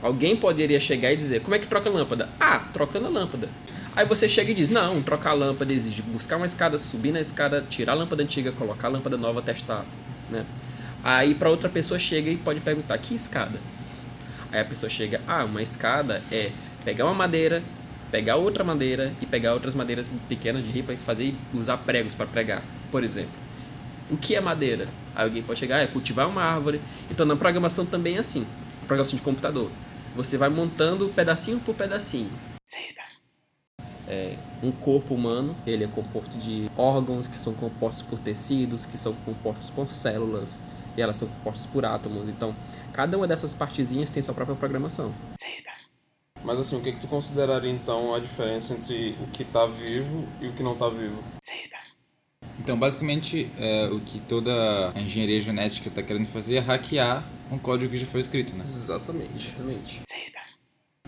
Alguém poderia chegar e dizer, como é que troca a lâmpada? Ah, trocando a lâmpada. Aí você chega e diz, não, trocar a lâmpada exige buscar uma escada, subir na escada, tirar a lâmpada antiga, colocar a lâmpada nova, testar, né? Aí para outra pessoa chega e pode perguntar, que escada? Aí a pessoa chega, ah, uma escada é pegar uma madeira, pegar outra madeira e pegar outras madeiras pequenas de ripa e fazer usar pregos para pregar, por exemplo. O que é madeira? Aí alguém pode chegar, é cultivar uma árvore. Então na programação também é assim, programação de computador. Você vai montando pedacinho por pedacinho. É, um corpo humano, ele é composto de órgãos que são compostos por tecidos, que são compostos por células, e elas são compostas por átomos. Então, cada uma dessas partezinhas tem sua própria programação. Mas assim, o que, que tu consideraria então a diferença entre o que está vivo e o que não está vivo? Então, basicamente, é, o que toda a engenharia genética está querendo fazer é hackear um código que já foi escrito, né? Exatamente. Exatamente.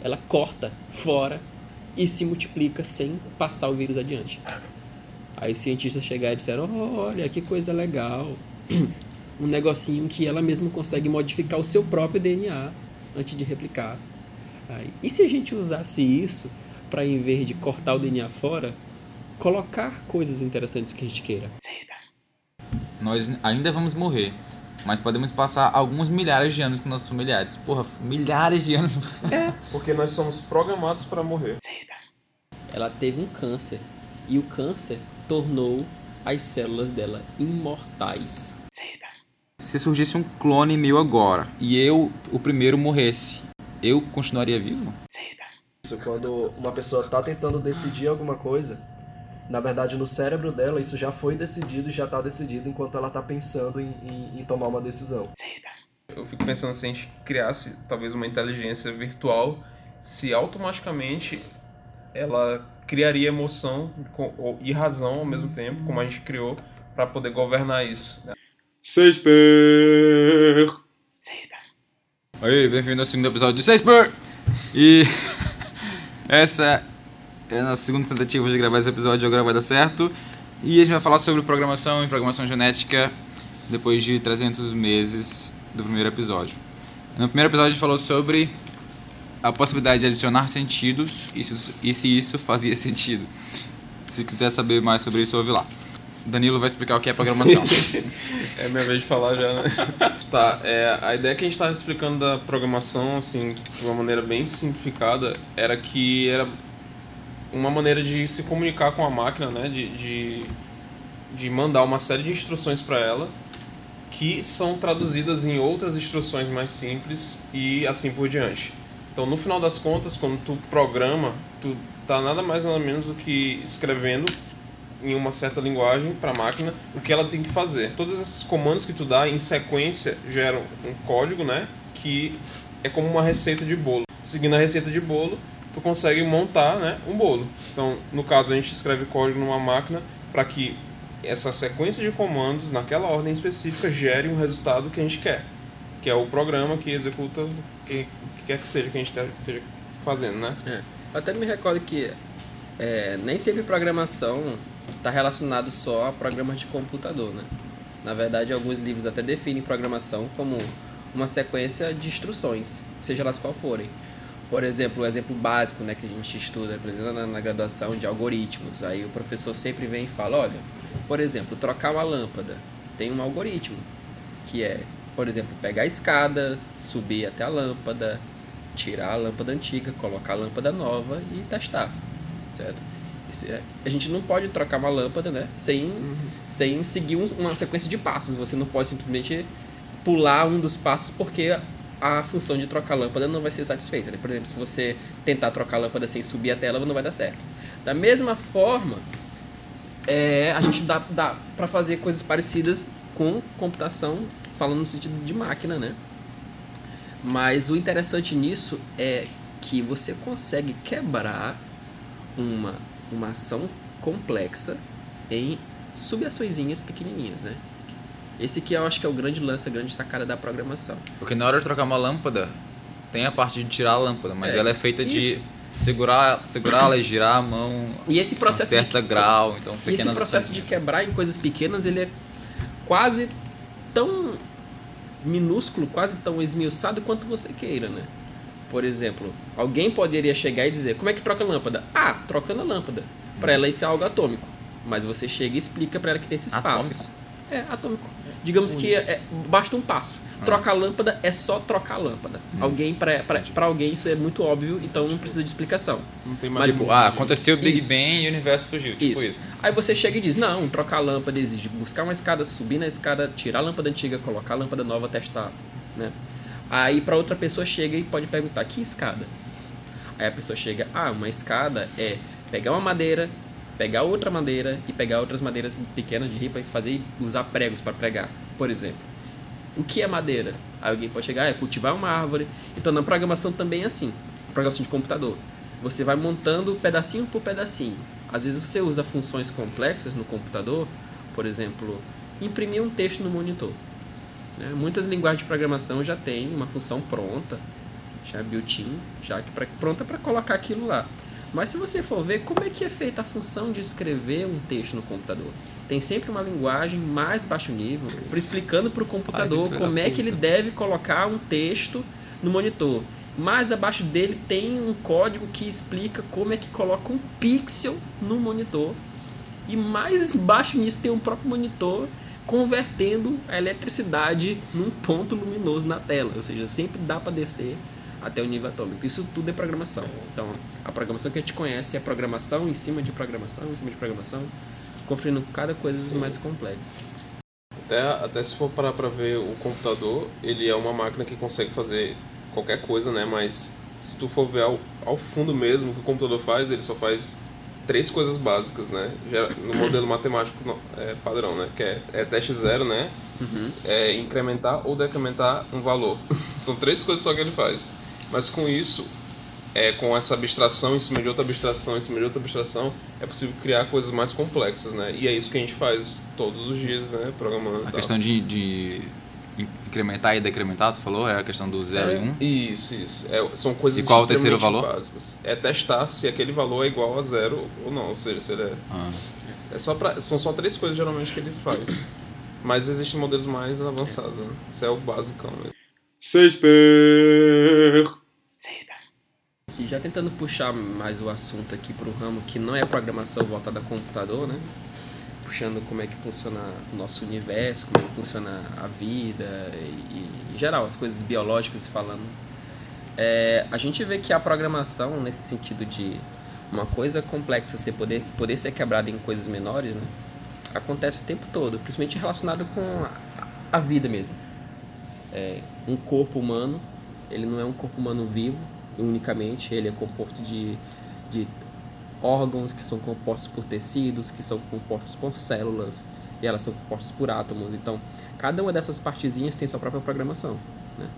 Ela corta fora e se multiplica sem passar o vírus adiante. Aí os cientistas chegaram e disseram: Olha, que coisa legal. Um negocinho que ela mesma consegue modificar o seu próprio DNA antes de replicar. Aí, e se a gente usasse isso para, em vez de cortar o DNA fora, colocar coisas interessantes que a gente queira? Nós ainda vamos morrer, mas podemos passar alguns milhares de anos com nossos familiares. Porra, milhares de anos. É. Porque nós somos programados para morrer. Ela teve um câncer e o câncer tornou as células dela imortais. Se surgisse um clone meu agora e eu, o primeiro, morresse, eu continuaria vivo? Isso quando uma pessoa está tentando decidir alguma coisa, na verdade no cérebro dela isso já foi decidido e já está decidido enquanto ela está pensando em, em- em tomar uma decisão. Eu fico pensando se a gente criasse talvez uma inteligência virtual, se automaticamente ela criaria emoção e razão ao mesmo tempo, como a gente criou, para poder governar isso. né? Shakespeare! Oi, bem-vindo ao segundo episódio de Shakespeare! E essa é a nossa segunda tentativa de gravar esse episódio, agora vai dar certo. E a gente vai falar sobre programação e programação genética depois de 300 meses do primeiro episódio. No primeiro episódio a gente falou sobre a possibilidade de adicionar sentidos e se, e se isso fazia sentido. Se quiser saber mais sobre isso, ouve lá. Danilo vai explicar o que é programação. É minha vez de falar já, né? tá, é, a ideia que a gente estava explicando da programação, assim, de uma maneira bem simplificada, era que era uma maneira de se comunicar com a máquina, né? De, de, de mandar uma série de instruções para ela que são traduzidas em outras instruções mais simples e assim por diante. Então, no final das contas, quando tu programa, tu tá nada mais nada menos do que escrevendo em uma certa linguagem para a máquina o que ela tem que fazer. Todos esses comandos que tu dá em sequência geram um código, né, que é como uma receita de bolo. Seguindo a receita de bolo, tu consegue montar, né, um bolo. Então, no caso, a gente escreve código numa máquina para que essa sequência de comandos naquela ordem específica gere um resultado que a gente quer, que é o programa que executa o que, que quer que seja que a gente esteja fazendo, né? É. Eu até me recordo que é, nem sempre programação está relacionado só a programas de computador, né? Na verdade, alguns livros até definem programação como uma sequência de instruções, seja elas qual forem. Por exemplo, o exemplo básico né, que a gente estuda por exemplo, na, na graduação de algoritmos. Aí o professor sempre vem e fala, olha, por exemplo, trocar uma lâmpada tem um algoritmo, que é, por exemplo, pegar a escada, subir até a lâmpada, tirar a lâmpada antiga, colocar a lâmpada nova e testar, certo? É- a gente não pode trocar uma lâmpada, né, sem, sem seguir um- uma sequência de passos. Você não pode simplesmente pular um dos passos porque a função de trocar a lâmpada não vai ser satisfeita. né? Por exemplo, se você tentar trocar a lâmpada sem subir até ela, não vai dar certo. Da mesma forma, é, a gente dá, dá para fazer coisas parecidas com computação, falando no sentido de máquina, né? Mas o interessante nisso é que você consegue quebrar uma, uma ação complexa em subaçõezinhas pequenininhas, né? Esse que eu acho que é o grande lance, a grande sacada da programação. Porque na hora de trocar uma lâmpada, tem a parte de tirar a lâmpada, mas É, ela é feita de isso. segurar, segurá-la e girar a mão E esse a um processo certo de, grau, então e esse processo de quebrar em coisas pequenas, ele é quase tão minúsculo, quase tão esmiuçado quanto você queira, né? Por exemplo, alguém poderia chegar e dizer: como é que troca a lâmpada? Ah, trocando a lâmpada. Para ela isso é algo atômico. Mas você chega e explica para ela que tem esses Atômico? passos. É, atômico. Digamos que é- basta um passo. Trocar a lâmpada é só trocar a lâmpada. Alguém pra, pra, pra alguém isso é muito óbvio, então não precisa de explicação. Não tem mais Tipo, como- ah, aconteceu o Big Isso. Bang e o universo surgiu. Tipo Isso. isso. Aí você chega e diz: Não, trocar a lâmpada exige buscar uma escada, subir na escada, tirar a lâmpada antiga, colocar a lâmpada nova, testar. Né? Aí pra outra pessoa chega e pode perguntar: Que escada? Aí a pessoa chega: Ah, uma escada é pegar uma madeira, pegar outra madeira e pegar outras madeiras pequenas de ripa e fazer usar pregos para pregar, por exemplo. O que é madeira? Aí alguém pode chegar, ah, é cultivar uma árvore. Então na programação também é assim. Programação de computador. Você vai montando pedacinho por pedacinho. Às vezes você usa funções complexas no computador, por exemplo, imprimir um texto no monitor. né? Muitas linguagens de programação já têm uma função pronta, já built-in, já que pra, pronta para colocar aquilo lá. Mas se você for ver como é que é feita a função de escrever um texto no computador, tem sempre uma linguagem mais baixo nível, explicando para o computador como é que ele deve colocar um texto no monitor. Mais abaixo dele tem um código que explica como é que coloca um pixel no monitor. E mais baixo nisso tem um próprio monitor convertendo a eletricidade num ponto luminoso na tela. Ou seja, sempre dá para descer até o nível atômico. Isso tudo é programação. Então, a programação que a gente conhece é programação em cima de programação, em cima de programação, construindo cada coisa mais complexa. Até, até se for parar pra ver o computador, ele é uma máquina que consegue fazer qualquer coisa, né? Mas se tu for ver ao, ao fundo mesmo o que o computador faz, ele só faz três coisas básicas, né? No modelo matemático é, padrão, né? Que é, é teste zero, né? É incrementar ou decrementar um valor. São três coisas só que ele faz. Mas com isso, é, com essa abstração em cima de outra abstração, em cima de outra abstração, é possível criar coisas mais complexas, né? E é isso que a gente faz todos os dias, né? Programando. A tal. questão de, de incrementar e decrementar, tu falou? É a questão do 0 e 1? Um. Isso, isso. É, são coisas E qual o terceiro valor? básicas. É testar se aquele valor é igual a zero ou não. Ou seja, se ele é, Ah. é só pra, são só três coisas geralmente que ele faz. Mas existem modelos mais avançados, né? Isso é o basicão. Né? E já tentando puxar mais o assunto aqui para o ramo que não é programação voltada a computador, né? Puxando como é que funciona o nosso universo, como é que funciona a vida e, em geral, as coisas biológicas falando. É, a gente vê que a programação, nesse sentido de uma coisa complexa você poder, poder ser quebrada em coisas menores, né? Acontece o tempo todo, principalmente relacionado com a, a vida mesmo. É, um corpo humano, ele não é um corpo humano vivo unicamente, ele é composto de, de órgãos que são compostos por tecidos, que são compostos por células, e elas são compostas por átomos. Então, cada uma dessas partezinhas tem sua própria programação. Né?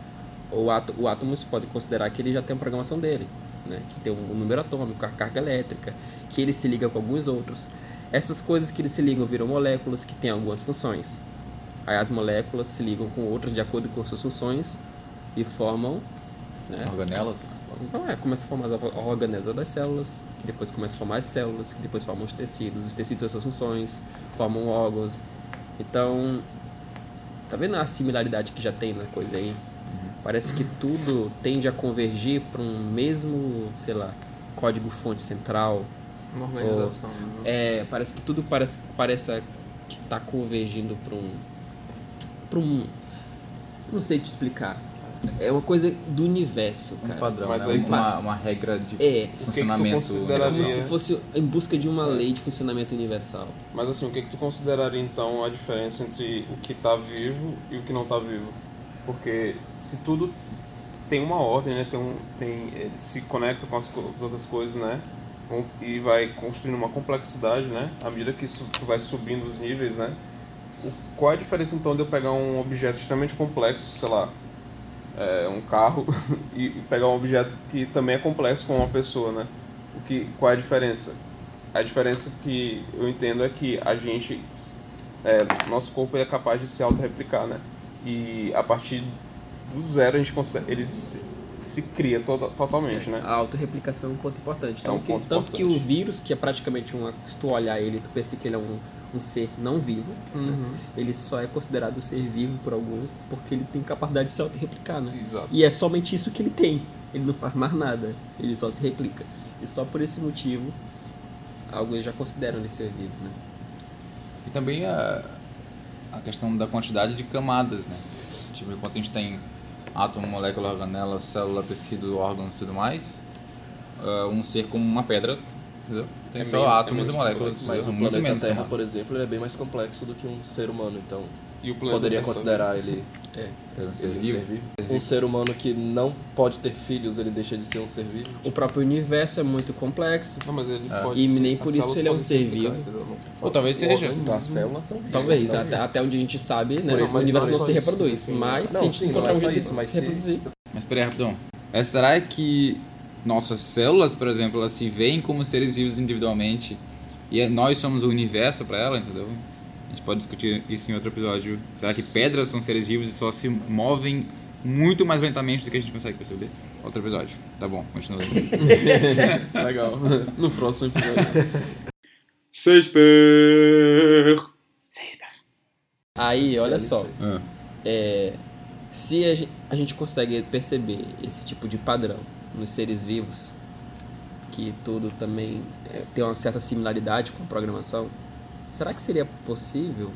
O, átomo, o átomo você pode considerar que ele já tem a programação dele, né? que tem um, um número atômico, a carga elétrica, que ele se liga com alguns outros. Essas coisas que eles se ligam viram moléculas que têm algumas funções. Aí as moléculas se ligam com outras de acordo com suas funções e formam. Né? Organelas? Então é, começa a formar as or- organelas das células, que depois começa a formar as células, que depois formam os tecidos, os tecidos têm suas funções, formam órgãos. Então, tá vendo a similaridade que já tem na coisa aí? Parece que tudo tende a convergir para um mesmo, sei lá, código-fonte central. Uma organização. né? É, parece que tudo parece, parece que tá convergindo para um. para um. Não sei te explicar. É uma coisa do universo, Um cara. padrão, Mas né? aí- uma, uma regra de É, tu funcionamento. consideraria- como se fosse em busca de uma lei de funcionamento universal. Mas assim, o que, que tu consideraria então a diferença entre o que tá vivo e o que não tá vivo? Porque se tudo tem uma ordem, né? Tem um, tem, ele se conecta com as, co- as outras coisas, né? Um- E vai construindo uma complexidade, né? À medida que isso, tu vai subindo os níveis, né? O, qual é a diferença então de eu pegar um objeto extremamente complexo, sei lá, é, um carro, e pegar um objeto que também é complexo com uma pessoa, né? O que, qual é a diferença? A diferença que eu entendo é que a gente, é, nosso corpo é capaz de se auto-replicar, né? E a partir do zero a gente consegue, ele se, se cria toda, totalmente, né? A autorreplicação é um ponto importante. Então, É um que- ponto tanto que importante. o vírus, que é praticamente um. Se tu olhar ele, tu pensa que ele é um, um ser não vivo. Uhum. Ele só é considerado ser vivo por alguns porque ele tem capacidade de se autorreplicar, né? Exato. E é somente isso que ele tem. ele não faz mais nada, ele só se replica. E só por esse motivo, alguns já consideram ele ser vivo, né? E também a, a questão da quantidade de camadas, né? Tipo, enquanto a gente tem átomo, molécula, organela, célula, tecido, órgãos e tudo mais, uh, um ser como uma pedra, entendeu? Tem É só meio- é átomos meio e moléculas. Mas o planeta menos Terra, camadas. por exemplo, ele é bem mais complexo do que um ser humano, então E o planeta poderia Terra considerar ele, É. É um ser ele vivo. ser vivo. Um ser humano que não pode ter filhos, ele deixa de ser um ser vivo. O próprio universo é muito complexo. Não, mas ele É. pode E ser- nem por isso ele é um ser vivo. Ou talvez seja. Então, as células são vivas. Talvez, não até, até onde a gente sabe, né? Por o isso, universo não não se é isso, reproduz. Mas Não, se a gente sim, não encontrar é um só jeito isso, de mas se- reproduzir. Mas peraí, rapidão. É, será que nossas células, por exemplo, elas se veem como seres vivos individualmente e é- nós somos o universo para ela, entendeu? A gente pode discutir isso em outro episódio. Será que pedras são seres vivos e só se movem muito mais lentamente do que a gente consegue perceber? Outro episódio. Tá bom, continua. Legal. No próximo episódio. Aí, olha DLC. só. Ah. É, se a gente consegue perceber esse tipo de padrão nos seres vivos, que tudo também é, tem uma certa similaridade com a programação, será que seria possível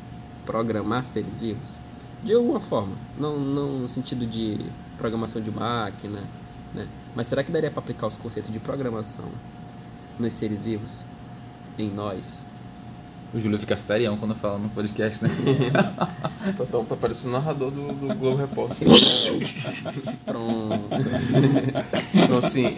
programar seres vivos? De alguma forma, não, não no sentido de programação de máquina, né? mas será que daria para aplicar os conceitos de programação nos seres vivos, em nós? O Júlio fica serião quando fala no podcast, né? Tá, tá, tá parecendo o narrador do, do Globo Repórter. Pronto. Então, assim,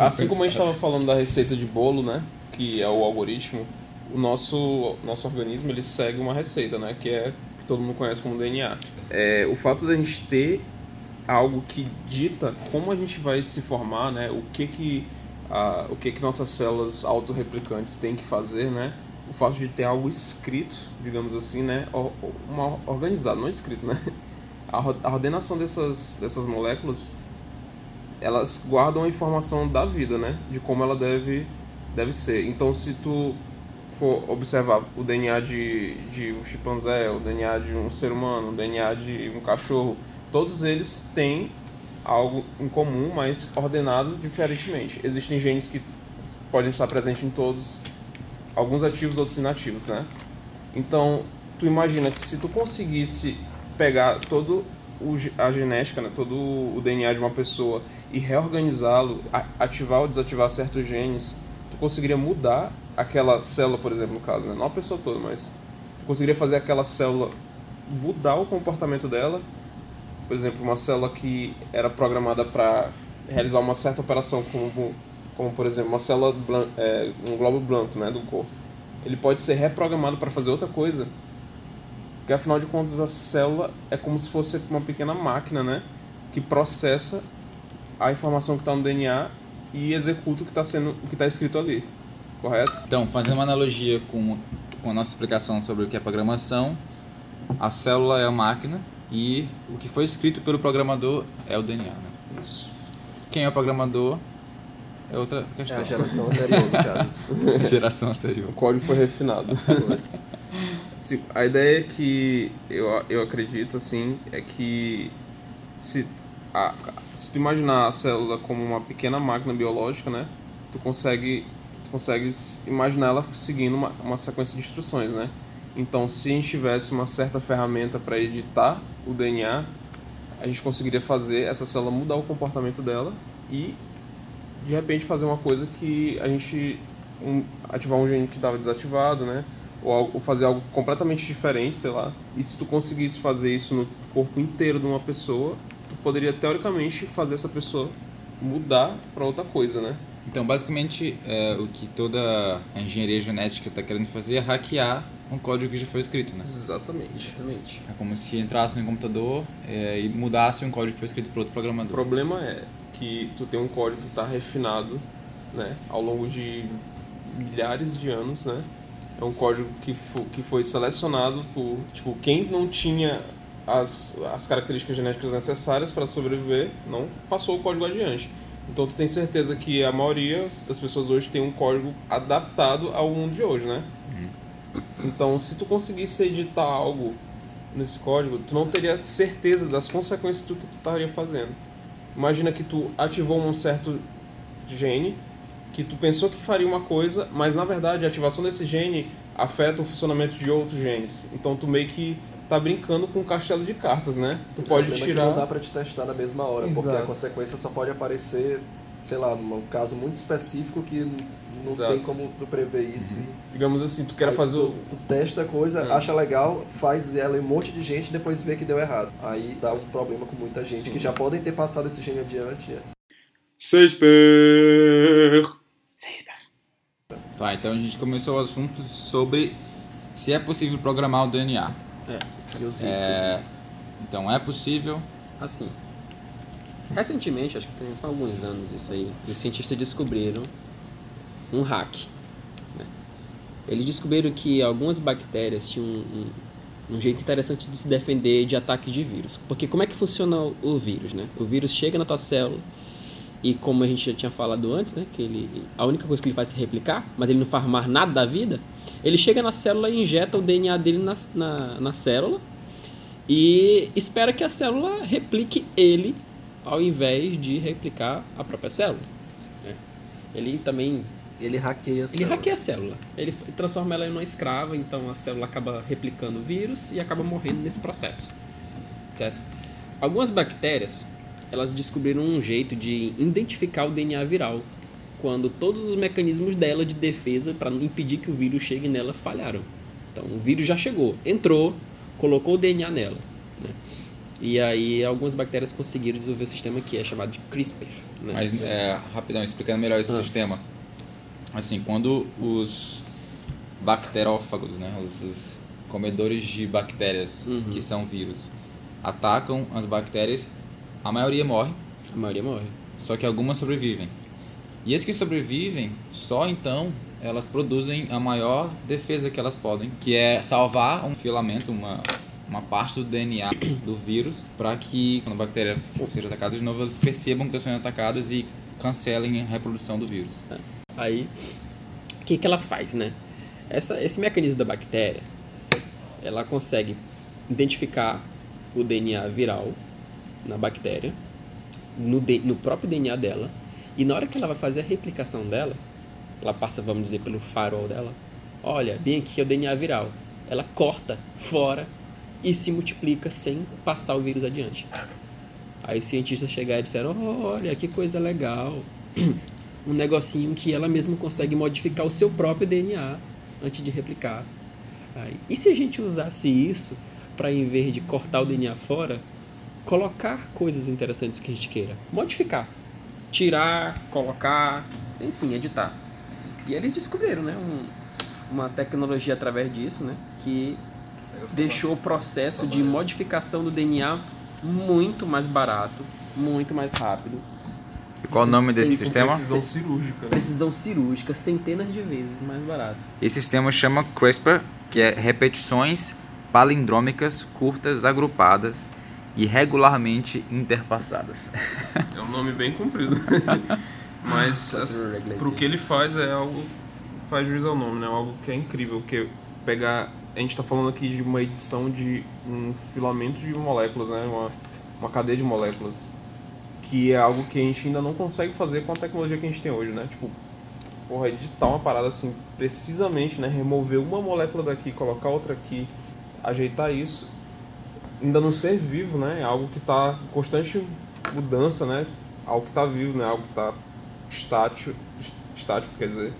assim como a gente estava falando da receita de bolo, né? Que é o algoritmo, o nosso, nosso organismo ele segue uma receita, né? Que é que todo mundo conhece como DNA. É, o fato da gente ter algo que dita como a gente vai se formar, né? O que que, a, o que, que nossas células autorreplicantes têm que fazer, né? O fato de ter algo escrito, digamos assim, né? Uma, organizado, não escrito, né? A ordenação dessas, dessas moléculas elas guardam a informação da vida, né? De como ela deve, deve ser. Então, se tu for observar o DNA de, de um chimpanzé, o DNA de um ser humano, o DNA de um cachorro, todos eles têm algo em comum, mas ordenado diferentemente. Existem genes que podem estar presentes em todos, alguns ativos, outros inativos, né? Então, tu imagina que se tu conseguisse pegar todo o, a genética, né, todo o DNA de uma pessoa e reorganizá-lo, ativar ou desativar certos genes, tu conseguiria mudar aquela célula, por exemplo, no caso, né? não a pessoa toda, mas tu conseguiria fazer aquela célula mudar o comportamento dela. Por exemplo, uma célula que era programada para realizar uma certa operação, como, como por exemplo, uma célula, blan- é, um globo branco né, do corpo. Ele pode ser reprogramado para fazer outra coisa porque afinal de contas a célula é como se fosse uma pequena máquina, né? Que processa a informação que está no DNA e executa o que está sendo, o que está escrito ali, correto? Então, fazendo uma analogia com, com a nossa explicação sobre o que é programação, a célula é a máquina e o que foi escrito pelo programador é o DNA. Né? Isso. Quem é o programador é outra É questão. a geração anterior, no caso. A geração anterior. O código foi refinado. Sim, a ideia que eu, eu acredito assim é que se, a, se tu imaginar a célula como uma pequena máquina biológica, né? Tu consegue tu consegues imaginar ela seguindo uma, uma sequência de instruções, né? Então, se a gente tivesse uma certa ferramenta para editar o DNA, a gente conseguiria fazer essa célula mudar o comportamento dela e de repente fazer uma coisa que a gente um, ativar um gene que estava desativado, né? Ou, algo- ou fazer algo completamente diferente, sei lá. E se tu conseguisse fazer isso no corpo inteiro de uma pessoa, tu poderia teoricamente fazer essa pessoa mudar para outra coisa, né? Então, basicamente, é, o que toda a engenharia genética está querendo fazer é hackear um código que já foi escrito, né? Exatamente. Exatamente. É como se entrasse no computador é, e mudasse um código que foi escrito por outro O programador. problema é que tu tem um código que está refinado, né, ao longo de milhares de anos, né? É um código que, fo que foi selecionado por, tipo, quem não tinha as, as características genéticas necessárias para sobreviver, não passou o código adiante. Então tu tem certeza que a maioria das pessoas hoje tem um código adaptado ao mundo de hoje, né? Então, se tu conseguisse editar algo nesse código, tu não teria certeza das consequências do que tu estaria fazendo. Imagina que tu ativou um certo gene que tu pensou que faria uma coisa, mas na verdade a ativação desse gene afeta o funcionamento de outros genes. Então tu meio que tá brincando com um castelo de cartas, né? Tu pode O é que tirar. não dá pra te testar na mesma hora, porque Exato. a consequência só pode aparecer, sei lá, num caso muito específico que não Exato. tem como tu prever isso. e- Digamos assim, tu quer fazer tu, o. tu testa a coisa, É. acha legal, faz ela em um monte de gente e depois vê que deu errado. Aí dá um problema com muita gente Sim. que já podem ter passado esse gene adiante. Tá, então a gente começou o assunto sobre se é possível programar o DNA. É, E os riscos. É. disso. Então é possível. assim. Recentemente, acho que tem só alguns anos isso aí, os cientistas descobriram um hack. né? Eles descobriram que algumas bactérias tinham um, um, um jeito interessante de se defender de ataques de vírus. Porque como é que funciona o, o vírus, né? O vírus chega na tua célula e como a gente já tinha falado antes, né? Que ele, a única coisa que ele faz é se replicar, mas ele não faz mais nada da vida. Ele chega na célula e injeta o DNA dele na, na, na célula e espera que a célula replique ele ao invés de replicar a própria célula. né? Ele também Ele hackeia a ele célula. hackeia a célula. Ele transforma ela em uma escrava, então a célula acaba replicando o vírus e acaba morrendo nesse processo. Certo? Algumas bactérias, elas descobriram um jeito de identificar o DNA viral quando todos os mecanismos dela de defesa para impedir que o vírus chegue nela falharam. Então o vírus já chegou, entrou, colocou o DNA nela. Né? E aí algumas bactérias conseguiram desenvolver um sistema que é chamado de CRISPR. Né? Mas, é, rapidão, explicando melhor esse Ah. sistema. Assim, quando os bacterófagos, né, os, os comedores de bactérias, Uhum. que são vírus, atacam as bactérias, a maioria morre, A maioria morre. só que algumas sobrevivem. E as que sobrevivem, só então elas produzem a maior defesa que elas podem, que é salvar um filamento, uma, uma parte do DNA do vírus, para que quando a bactéria seja atacada de novo, elas percebam que estão sendo atacadas e cancelem a reprodução do vírus. Aí, o que, que ela faz, né? Essa, esse mecanismo da bactéria, ela consegue identificar o DNA viral na bactéria, no, D- no próprio DNA dela, e na hora que ela vai fazer a replicação dela, ela passa, vamos dizer, pelo farol dela, olha, bem aqui é o DNA viral. Ela corta fora e se multiplica sem passar o vírus adiante. Aí os cientistas chegaram e disseram, olha, que coisa legal. um negocinho que ela mesma consegue modificar o seu próprio DNA antes de replicar. Aí, e se a gente usasse isso para, em vez de cortar o DNA fora, colocar coisas interessantes que a gente queira? Modificar. Tirar, colocar, enfim, editar. E eles descobriram, né? um- uma tecnologia através disso, né? Que deixou o processo de modificação do DNA muito mais barato, muito mais rápido. E qual o nome desse Sim, sistema? Precisão cirúrgica. né? Precisão cirúrgica, centenas de vezes mais barato. Esse sistema chama CRISPR, que é repetições palindrômicas curtas agrupadas e regularmente interpassadas. É um nome bem comprido. Mas assim, pro que ele faz é algo faz juiz ao nome, né? Algo que é incrível, que pegar a gente tá falando aqui de uma edição de um filamento de moléculas, né? Uma, uma cadeia de moléculas. Que é algo que a gente ainda não consegue fazer com a tecnologia que a gente tem hoje, né? Tipo, porra, editar uma parada assim, precisamente, né? Remover uma molécula daqui, colocar outra aqui, ajeitar isso. Ainda não ser vivo, né? É algo que tá em constante mudança, né? Algo que tá vivo, né? Algo que tá estático, estático, quer dizer.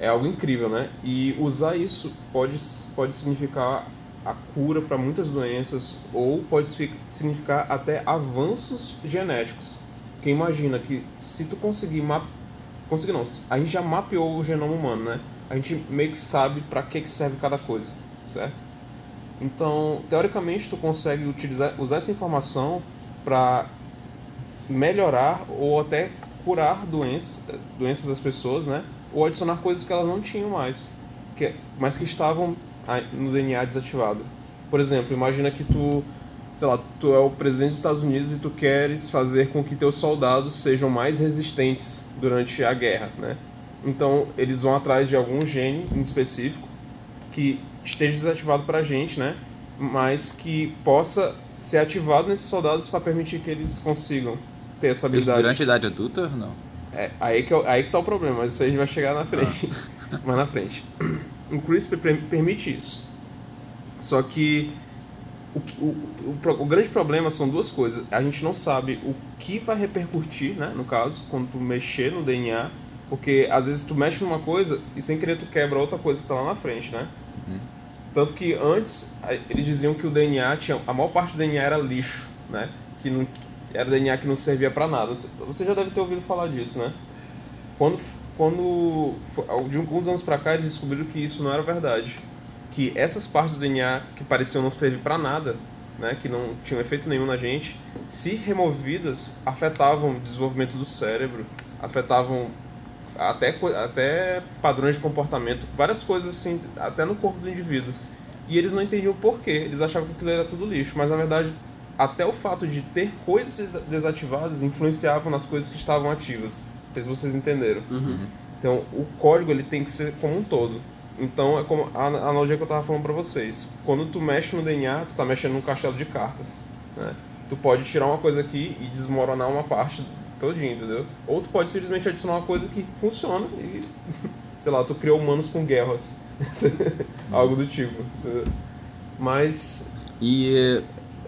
É algo incrível, né? E usar isso pode, pode significar a cura para muitas doenças ou pode signifi- significar até avanços genéticos. Porque imagina que se tu conseguir map... conseguir não, a gente já mapeou o genoma humano, né? A gente meio que sabe para que que serve cada coisa, certo? Então, teoricamente, tu consegue utilizar, usar essa informação para melhorar ou até curar doenças, doenças das pessoas, né? Ou adicionar coisas que elas não tinham mais, que, mas que estavam no DNA desativado. Por exemplo, imagina que tu, sei lá, tu é o presidente dos Estados Unidos e tu queres fazer com que teus soldados sejam mais resistentes durante a guerra, né? Então, eles vão atrás de algum gene em específico que esteja desativado para a gente, né? Mas que possa ser ativado nesses soldados para permitir que eles consigam ter essa Isso habilidade. durante a idade adulta? Não. É, aí que, é o- aí que tá o problema, mas isso aí a gente vai chegar na frente. Mais na frente. O CRISPR per- permite isso. Só que o, o, o, o grande problema são duas coisas. A gente não sabe o que vai repercutir, né, no caso, quando tu mexer no DNA, porque às vezes tu mexe numa coisa e sem querer tu quebra outra coisa que tá lá na frente, né? Tanto que antes eles diziam que o DNA tinha. A maior parte do DNA era lixo, né? Que não, era DNA que não servia pra nada. Você, já deve ter ouvido falar disso, né? Quando, quando de alguns anos pra cá eles descobriram que isso não era verdade. Que essas partes do DNA que pareciam não servir pra nada, né? Que não tinham efeito nenhum na gente, se removidas, afetavam o desenvolvimento do cérebro, afetavam até, até padrões de comportamento, várias coisas assim, até no corpo do indivíduo. E eles não entendiam o porquê, eles achavam que aquilo era tudo lixo, mas na verdade, até o fato de ter coisas desa- desativadas influenciavam nas coisas que estavam ativas. Não sei se vocês entenderam. Então, o código ele tem que ser como um todo. Então, é como a analogia que eu estava falando para vocês. Quando tu mexe no DNA, tu tá mexendo num castelo de cartas, né? Tu pode tirar uma coisa aqui e desmoronar uma parte todinha, entendeu? Ou tu pode simplesmente adicionar uma coisa que funciona e, sei lá, tu criou humanos com guerras. Algo do tipo. entendeu? Mas E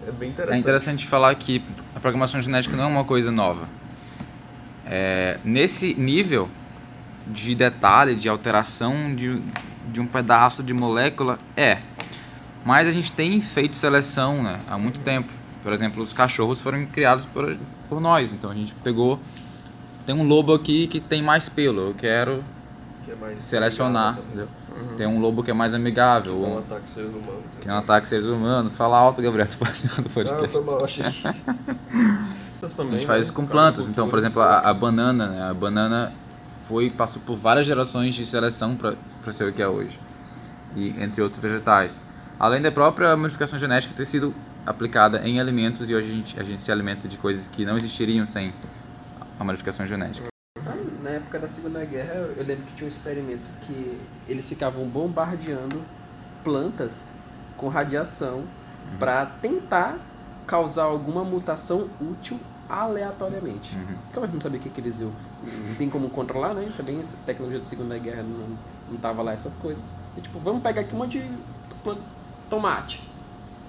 é bem é interessante. interessante falar que a programação genética não é uma coisa nova. É, nesse nível de detalhe, de alteração de, de um pedaço de molécula, é. Mas a gente tem feito seleção né, há muito tempo. Por exemplo, os cachorros foram criados por, por nós. Então a gente pegou. Tem um lobo aqui que tem mais pelo. Eu quero Que é selecionar. também. Entendeu? Tem um lobo que é mais amigável. Não um- ataque seres humanos. que não ataca seres humanos. Fala alto, Gabriel, tu participa do Ah, podcast. foi mal, achei que... Essas A também, gente faz né? isso com plantas. Então, por exemplo, a, a banana, né? A banana foi passou por várias gerações de seleção para ser o que é hoje. E entre outros vegetais. Além da própria modificação genética ter sido aplicada em alimentos e hoje a gente, a gente se alimenta de coisas que não existiriam sem a modificação genética. Na época da Segunda Guerra, eu eu lembro que tinha um experimento que eles ficavam bombardeando plantas com radiação para tentar causar alguma mutação útil aleatoriamente. Uhum. A gente não sabia o que, que eles iam. Não tem como controlar, né? Também essa tecnologia da Segunda Guerra não, não tava lá essas coisas. E, tipo, vamos pegar aqui um monte de tomate.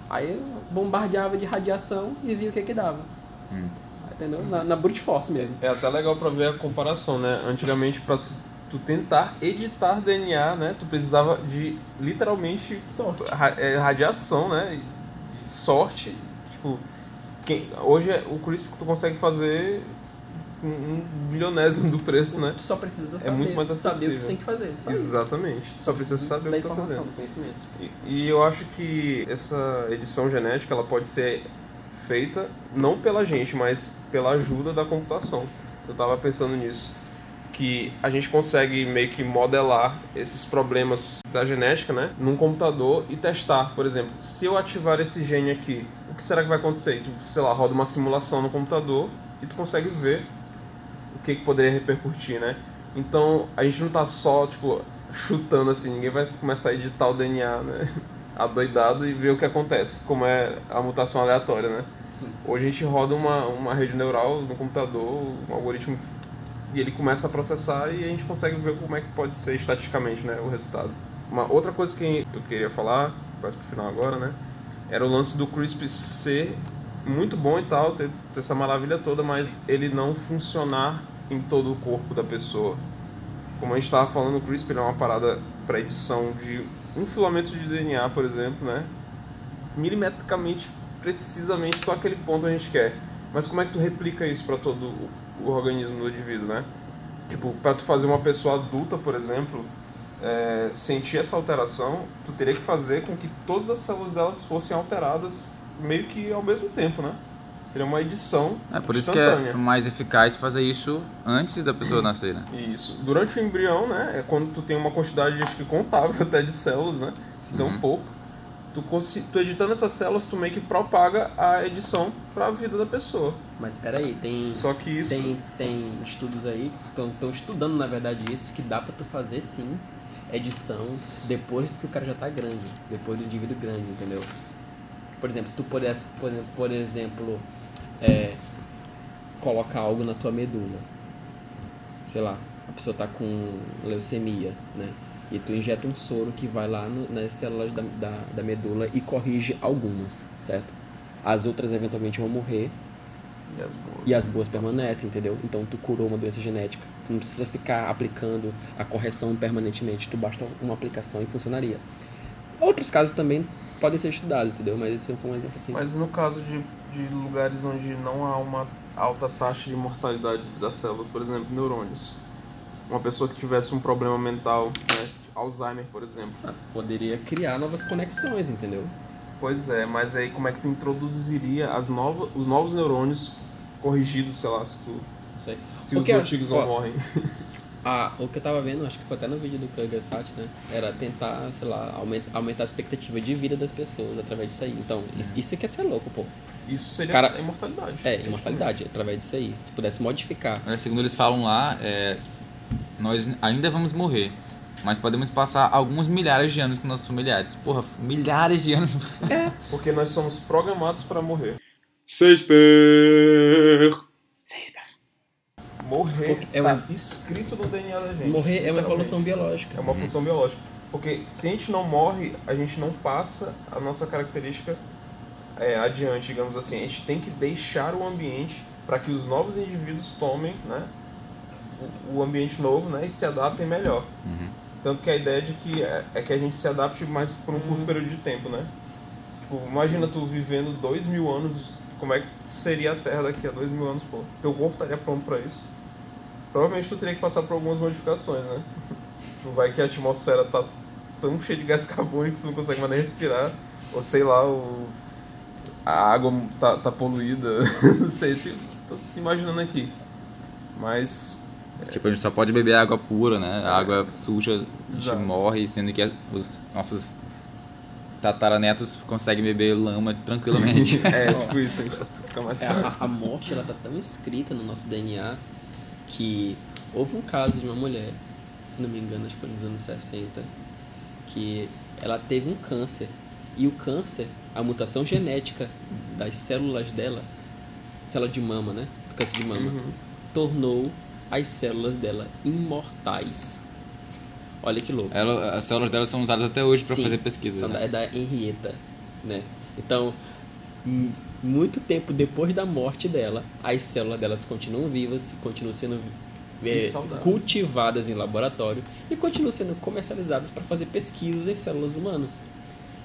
Aí eu bombardeava de radiação e via o que que dava. Hum. Entendeu? Na, na brute force mesmo. É até legal pra ver a comparação, né? Antigamente, pra tu tentar editar DNA, né? Tu precisava de literalmente Sorte. ra- é, radiação, né? Sorte. Tipo, quem, hoje é- o CRISPR tu consegue fazer um, um bilionésimo do preço, né? Tu só precisa É saber, muito mais saber o que acessível. tu tem que fazer. Só isso. Exatamente. Tu só precisa saber da o que tá informação, fazendo. do conhecimento. E, e eu acho que essa edição genética ela pode ser feita não pela gente, mas pela ajuda da computação. Eu tava pensando nisso. Que a gente consegue meio que modelar esses problemas da genética, né? Num computador e testar. Por exemplo, se eu ativar esse gene aqui, o que será que vai acontecer? Tu, sei lá, roda uma simulação no computador e tu consegue ver o que, que poderia repercutir, né? Então, a gente não tá só, tipo, chutando assim, ninguém vai começar a editar o DNA, né? Adoidado e ver o que acontece, como é a mutação aleatória, né? Sim. Hoje a gente roda uma, uma rede neural no computador, um algoritmo, e ele começa a processar e a gente consegue ver como é que pode ser estatisticamente, né, o resultado. Uma outra coisa que eu queria falar, quase pro final agora, né, era o lance do CRISPR ser muito bom e tal, ter, ter essa maravilha toda, mas ele não funcionar em todo o corpo da pessoa. Como a gente estava falando, o CRISPR é uma parada para edição de um filamento de DNA, por exemplo, né? Milimetricamente, precisamente só aquele ponto a gente quer. Mas como é que tu replica isso para todo o, organismo do indivíduo, né? Tipo, para tu fazer uma pessoa adulta, por exemplo, é, sentir essa alteração, tu teria que fazer com que todas as células delas fossem alteradas meio que ao mesmo tempo, né? Seria uma edição É por isso que é mais eficaz fazer isso antes da pessoa nascer, né? Isso. Durante o embrião, né, é quando tu tem uma quantidade, acho que contável até de células, né, se tão Uhum. pouco, tu, tu editando essas células, tu meio que propaga a edição para a vida da pessoa. Mas espera aí, tem, Só que isso... tem, tem estudos aí que estão estudando, na verdade, isso, que dá pra tu fazer sim edição depois que o cara já tá grande, depois do indivíduo grande, entendeu? Por exemplo, se tu pudesse, por exemplo, por exemplo é, coloca algo na tua medula. Sei lá, a pessoa tá com leucemia, né? E tu injeta um soro que vai lá no- nas células da, da, da medula e corrige algumas, certo? As outras eventualmente vão morrer E as boas. e as boas permanecem, entendeu? Então tu curou uma doença genética. Tu não precisa ficar aplicando a correção permanentemente, tu basta uma aplicação e funcionaria. Outros casos também podem ser estudados, entendeu? Mas esse foi um exemplo assim. Mas no caso de, de lugares onde não há uma alta taxa de mortalidade das células, por exemplo, neurônios. Uma pessoa que tivesse um problema mental, né, Alzheimer, por exemplo. Ah, Poderia criar novas conexões, entendeu? Pois é, mas aí como é que tu introduziria as novas, os novos neurônios corrigidos, sei lá, se, tu, aí. se Porque, os antigos não ó, morrem? Ah, o que eu tava vendo, acho que foi até no vídeo do Krugersat, né? Era tentar, sei lá, aumentar, aumentar a expectativa de vida das pessoas através disso aí. Então, isso, isso que é ser louco, pô. Isso seria Cara- imortalidade. É, imortalidade, através disso aí. Se pudesse modificar. Olha, Segundo eles falam lá, é, nós ainda vamos morrer, mas podemos passar alguns milhares de anos com nossos familiares. Porra, milhares de anos. Porque nós somos programados para morrer. Morrer É tá uma- escrito no DNA da gente. Morrer é uma evolução biológica. É uma função biológica. Porque se a gente não morre, a gente não passa a nossa característica é, adiante, digamos assim. A gente tem que deixar o ambiente para que os novos indivíduos tomem né, o, o ambiente novo né, e se adaptem melhor. Uhum. Tanto que a ideia de que é, é que a gente se adapte mais por um curto período de tempo, né? Tipo, imagina tu vivendo dois mil anos, como é que seria a Terra daqui a dois mil anos, pô? Teu corpo estaria pronto para isso? Provavelmente tu teria que passar por algumas modificações, né? Tu vai que a atmosfera tá tão cheia de gás carbônico que tu não consegue mais nem respirar. Ou sei lá, o... a água tá, tá poluída. não sei, tô, tô te imaginando aqui. Mas Tipo, a gente só pode beber água pura, né? A água suja, a gente Exato. morre, sendo que os nossos tataranetos conseguem beber lama tranquilamente. é, tipo isso, fica mais É, fácil. a, a morte ela tá tão escrita no nosso DNA que houve um caso de uma mulher, se não me engano, acho que foi nos anos 60, que ela teve um câncer. E o câncer, a mutação genética das células dela, célula de mama, né? Câncer de mama, Uhum. tornou as células dela imortais. Olha que louco. Ela, as células dela são usadas até hoje para fazer pesquisa. São da- né? É da Henrietta, né? Então, muito tempo depois da morte dela, as células delas continuam vivas, continuam sendo é, cultivadas em laboratório e continuam sendo comercializadas para fazer pesquisas em células humanas.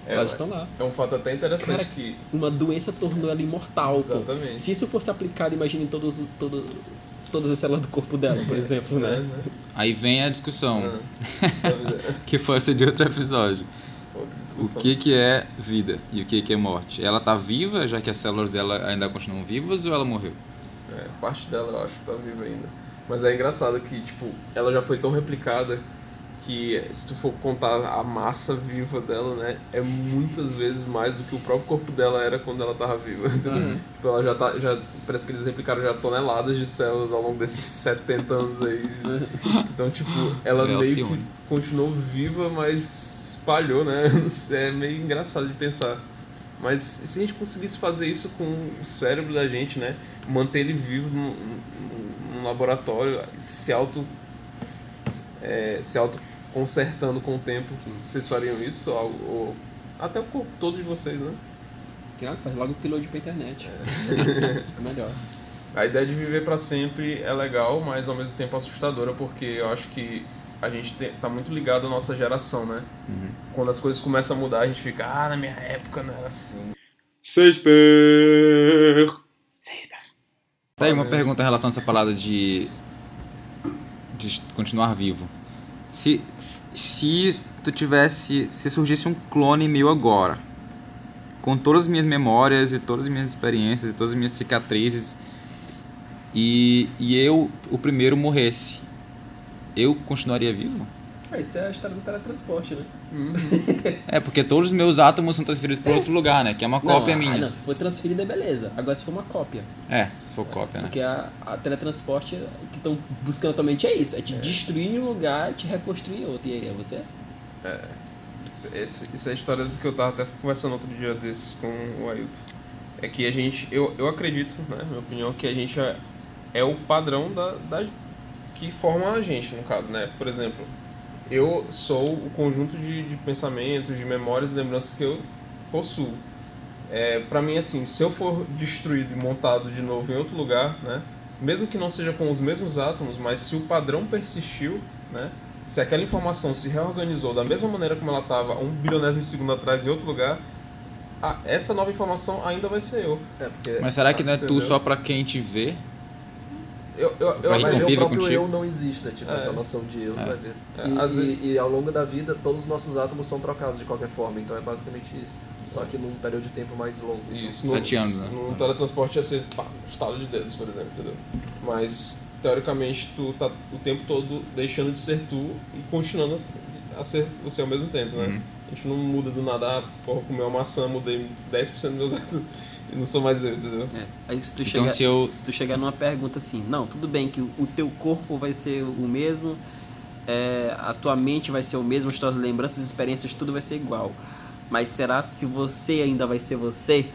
É, Elas estão lá. É um fato até interessante Cara, que. Uma doença tornou ela imortal. pô. Exatamente. Se isso fosse aplicado, imagine em todos, todo, todas as células do corpo dela, por exemplo, né? Aí vem a discussão, Ah, que foi ser de outro episódio. Outra O que, que é vida e o que, que é morte? Ela tá viva, já que as células dela ainda continuam vivas, ou ela morreu? É, parte dela eu acho que tá viva ainda. Mas é engraçado que, tipo, ela já foi tão replicada que se tu for contar a massa viva dela, né, é muitas vezes mais do que o próprio corpo dela era quando ela tava viva. entendeu? Tipo, ela já tá, já, parece que eles replicaram já toneladas de células ao longo desses 70 anos aí. Então, tipo, ela Ela meio que continuou viva, mas espalhou, né? É meio engraçado de pensar. Mas se a gente conseguisse fazer isso com o cérebro da gente, né? Manter ele vivo num, num- num laboratório, se auto. é, se auto consertando com o tempo, vocês fariam isso? Ou, ou- até o corpo todo de vocês, né? Claro, faz logo upload pra internet. É melhor. A ideia de viver para sempre é legal, mas ao mesmo tempo assustadora, porque eu acho que a gente tem, tá muito ligado à nossa geração, né? Quando as coisas começam a mudar, a gente fica, ah, na minha época não era assim. Tá aí uma pergunta em relação a essa palavra de, de continuar vivo. Se, se tu tivesse, se surgisse um clone meu agora, com todas as minhas memórias e todas as minhas experiências e todas as minhas cicatrizes, e, e eu, o primeiro, morresse, eu continuaria vivo? Ah, isso é a história do teletransporte, né? É, porque todos os meus átomos são transferidos para outro lugar, né? Que é uma cópia não, ah, minha. não, se for transferida, beleza. Agora, se for uma cópia. É, se for cópia, né? Porque a, a teletransporte que estão buscando atualmente é isso: é te destruir em um lugar e te reconstruir em outro. E aí, é você? Esse- Isso é a história do que eu tava até conversando outro dia desses com o Ailton. É que a gente, eu, eu acredito, né, na minha opinião, que a gente é, é o padrão da, da que forma a gente, no caso, né? Por exemplo, eu sou o conjunto de, de pensamentos, de memórias e lembranças que eu possuo. É, para mim, assim, se eu for destruído e montado de novo em outro lugar, né? Mesmo que não seja com os mesmos átomos, mas se o padrão persistiu, né? Se aquela informação se reorganizou da mesma maneira como ela estava um bilionésimo de segundo atrás em outro lugar, a, essa nova informação ainda vai ser eu. É, porque Mas será que não é tu Entendeu? só pra quem te vê? Eu, eu, eu, Vai ver o próprio contigo. eu não exista, tipo, É. essa noção de eu É. não vai ver. É, E, às e- vezes- e ao longo da vida, todos os nossos átomos são trocados de qualquer forma, então é basicamente isso. Só que num período de tempo mais longo. Isso, Sete no, anos, né? No teletransporte ia ser pá, um estalo de dedos, por exemplo, entendeu? Mas, teoricamente, tu tá o tempo todo deixando de ser tu e continuando a ser, a ser você ao mesmo tempo, né? Uhum. A gente não muda do nada, ah, porra, comeu uma maçã, mudei 10% dos meus atos e não sou mais eu, entendeu? É, Aí se tu, Então, chegar, se eu- se tu chegar numa pergunta assim, não, tudo bem que o, teu corpo vai ser o mesmo, é, a tua mente vai ser o mesmo, as tuas lembranças, experiências, tudo vai ser igual. Mas será se você ainda vai ser você?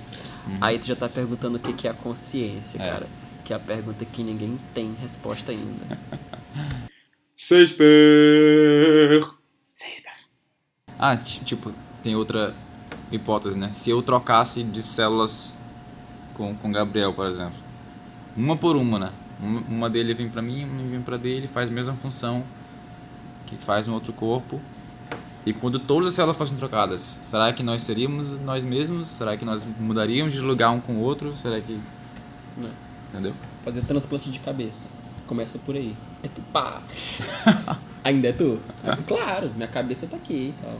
Aí tu já tá perguntando o que, que é a consciência, É. cara. Que é a pergunta que ninguém tem resposta ainda. Ah, ti- tipo, tem outra hipótese, né? Se eu trocasse de células com com Gabriel, por exemplo. Uma por uma, né? Uma, uma dele vem pra mim, uma vem pra dele, faz a mesma função que faz um outro corpo. E quando todas as células fossem trocadas, será que nós seríamos nós mesmos? Será que nós mudaríamos de lugar um com o outro? Será que. Não. Entendeu? Fazer transplante de cabeça. Começa por aí. É tu, pá! ainda é tu? É tu, Claro, minha cabeça tá aqui e tal.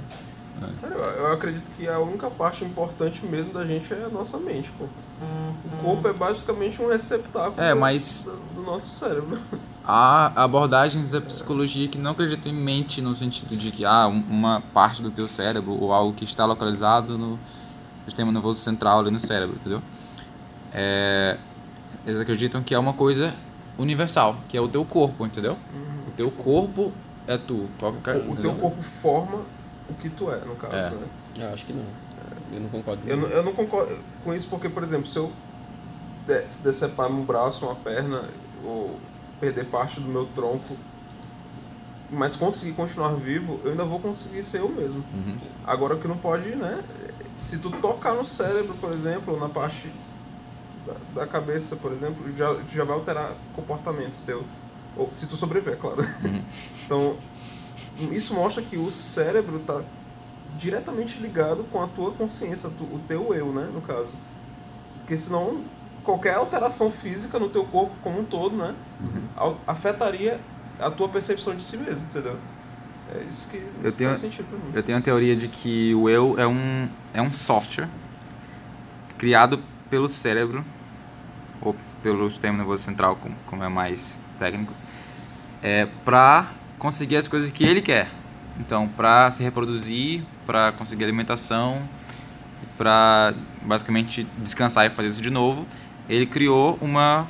Cara, eu, acredito que a única parte importante mesmo da gente é a nossa mente, pô. O corpo é basicamente um receptáculo É, do- mas- do, do nosso cérebro. Há abordagens da psicologia que não acreditam em mente no sentido de que ah, um- uma parte do teu cérebro ou algo que está localizado no sistema nervoso central ali no cérebro, entendeu? É, eles acreditam que é uma coisa universal, que é o teu corpo, entendeu? O teu corpo é tu. Qualquer, O, o seu entendeu? corpo forma o que tu é, no caso, É. né? Eu acho que não. Eu não concordo. Eu, não- eu não concordo com isso porque, por exemplo, se eu de- decepar um braço, uma perna, ou perder parte do meu tronco, mas conseguir continuar vivo, eu ainda vou conseguir ser eu mesmo. Uhum. Agora o que não pode, né? Se tu tocar no cérebro, por exemplo, ou na parte da, da cabeça, por exemplo, já, já vai alterar comportamentos teu. Ou se tu sobreviver, claro. Uhum. Então, isso mostra que o cérebro está diretamente ligado com a tua consciência, o teu eu, né, no caso. Porque senão qualquer alteração física no teu corpo como um todo, né, Uhum. afetaria a tua percepção de si mesmo, entendeu? É isso que Eu tenho- faz sentido pra mim. Eu tenho a teoria de que o eu é um, é um software criado pelo cérebro, ou pelo sistema nervoso central, como, como é mais técnico, é, para conseguir as coisas que ele quer. Então, para se reproduzir, para conseguir alimentação, para basicamente descansar e fazer isso de novo, ele criou uma,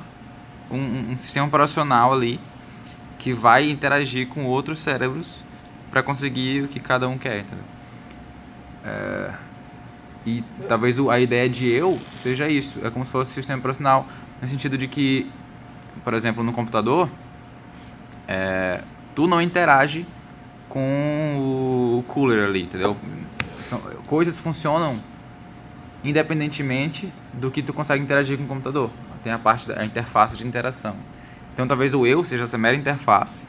um- um, sistema operacional ali que vai interagir com outros cérebros para conseguir o que cada um quer, entendeu? É, e talvez a ideia de eu seja isso, é como se fosse um sistema operacional, no sentido de que, por exemplo, no computador, é, tu não interage com o cooler ali, entendeu? São, coisas funcionam independentemente do que tu consegue interagir com o computador. Tem a parte da a interface de interação. Então talvez o eu seja essa mera interface,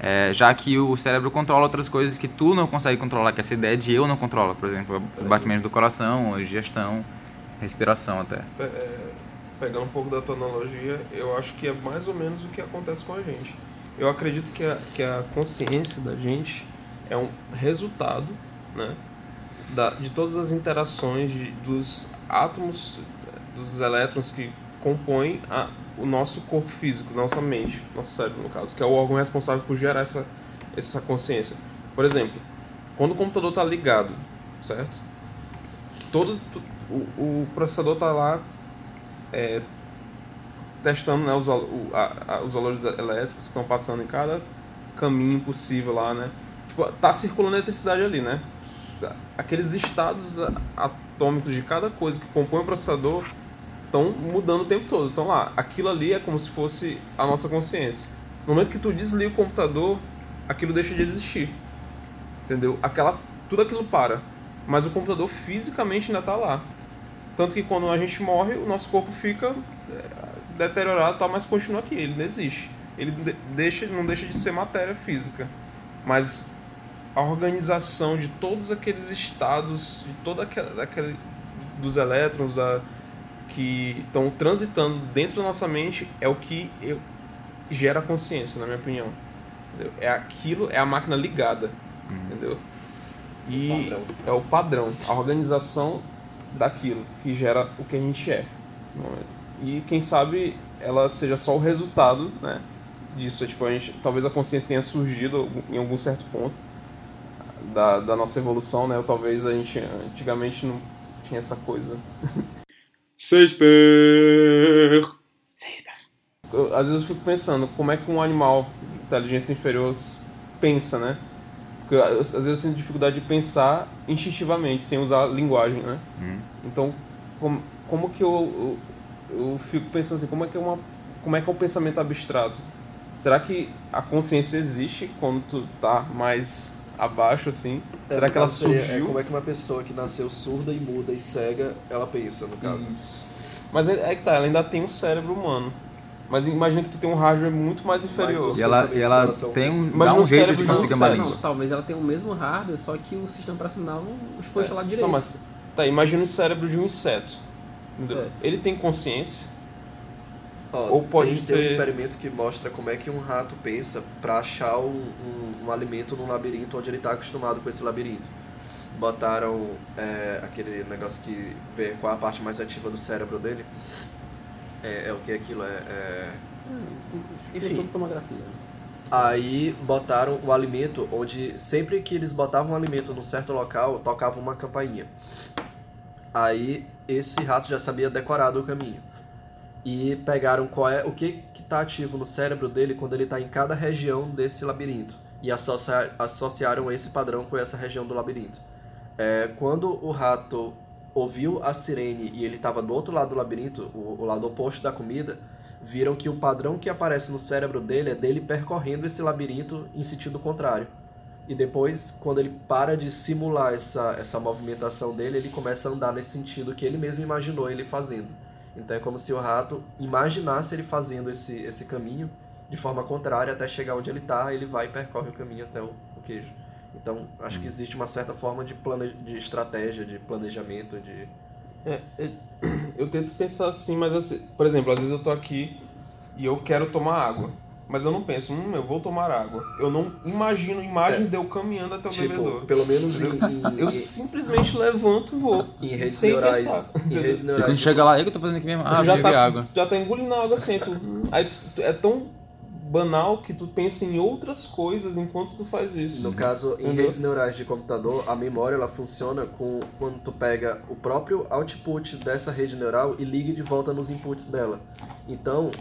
é, já que o cérebro controla outras coisas que tu não consegue controlar, que essa ideia de eu não controla, por exemplo, o batimento do coração, a digestão, respiração até. É, é, pegando um pouco da tua analogia, eu acho que é mais ou menos o que acontece com a gente. Eu acredito que a, que a consciência da gente é um resultado né, da, de todas as interações de, dos átomos, dos elétrons que compõem a, o nosso corpo físico, nossa mente, nosso cérebro, no caso, que é o órgão responsável por gerar essa, essa consciência. Por exemplo, quando o computador está ligado, certo? Todos, tu- o, o processador está lá é, testando né, os, o- a- os valores elétricos que estão passando em cada caminho possível lá, né? Tipo, tá circulando eletricidade ali, né? Aqueles estados atômicos de cada coisa que compõe o processador estão mudando o tempo todo. Então lá, aquilo ali é como se fosse a nossa consciência. No momento que tu desliga o computador, aquilo deixa de existir. Entendeu? Aquela, tudo aquilo para. Mas o computador fisicamente ainda está lá. Tanto que quando a gente morre, o nosso corpo fica é, deteriorado, tá, mas continua aqui, ele não existe. Ele deixa, não deixa de ser matéria física. Mas a organização de todos aqueles estados, de toda aquela, aquele, dos elétrons da, que estão transitando dentro da nossa mente é o que eu, gera consciência, na minha opinião. Entendeu? É aquilo, é a máquina ligada, uhum. entendeu? E o é o padrão, a organização daquilo que gera o que a gente é no momento. E quem sabe ela seja só o resultado, né, disso. É, tipo, a gente, talvez a consciência tenha surgido em algum certo ponto da, da nossa evolução, né? Ou talvez a gente antigamente não tinha essa coisa. Seisper! Seisper. Às vezes eu fico pensando como é que um animal de inteligência inferior pensa, né? Porque às vezes eu sinto dificuldade de pensar instintivamente, sem usar linguagem, né? Hum. Então, como, como que eu, eu, eu, fico pensando assim, como é que é uma como é que é um pensamento abstrato? Será que a consciência existe quando tu tá mais abaixo, assim? É, Será que ela surgiu? É como é que uma pessoa que nasceu surda e muda e cega, ela pensa, no caso. Isso. Mas é, é que tá, ela ainda tem um cérebro humano. Mas imagina que tu tem um hardware muito mais inferior. E ela, e ela tem um, dá um jeito de conseguir uma língua. talvez ela tenha o mesmo hardware, só que o sistema operacional não foi é. instalado direito. Não, mas tá, imagina o cérebro de um inseto. Ele tem consciência, Ó, Ou pode tem, ser... tem um experimento que mostra como é que um rato pensa para achar um, um, um, alimento num labirinto onde ele está acostumado com esse labirinto. Botaram é, aquele negócio que vê qual a parte mais ativa do cérebro dele. É, é o que aquilo? É, é... Hum, Enfim. Tomografia. Aí botaram o alimento onde sempre que eles botavam um alimento num certo local, tocava uma campainha. Aí esse rato já sabia decorar o caminho e pegaram qual é o que está ativo no cérebro dele quando ele está em cada região desse labirinto e associa, associaram esse padrão com essa região do labirinto. É, quando o rato ouviu a sirene e ele estava do outro lado do labirinto, o, o, lado oposto da comida, viram que o padrão que aparece no cérebro dele é dele percorrendo esse labirinto em sentido contrário. E depois, quando ele para de simular essa, essa movimentação dele, ele começa a andar nesse sentido que ele mesmo imaginou ele fazendo. Então é como se o rato imaginasse ele fazendo esse, esse caminho de forma contrária até chegar onde ele está, ele vai e percorre o caminho até o, o queijo. Então acho que hum. existe uma certa forma de, plane... de estratégia, de planejamento, de... É, é, eu tento pensar assim, mas assim, por exemplo, às vezes eu tô aqui e eu quero tomar água mas eu não penso, hum, eu vou tomar água. Eu não imagino imagens é. de eu caminhando até o tipo, bebedouro. Pelo menos em, em, Eu simplesmente levanto e vou. Em redes sem neurais. Pensar. Em redes neurais. E quando chega lá, eu que tô fazendo aqui mesmo. Ah, já tá, água. Já tá engolindo a água assim. Tu, aí é tão banal que tu pensa em outras coisas enquanto tu faz isso. No caso, em redes neurais de computador, a memória ela funciona com quando tu pega o próprio output dessa rede neural e liga de volta nos inputs dela. Então,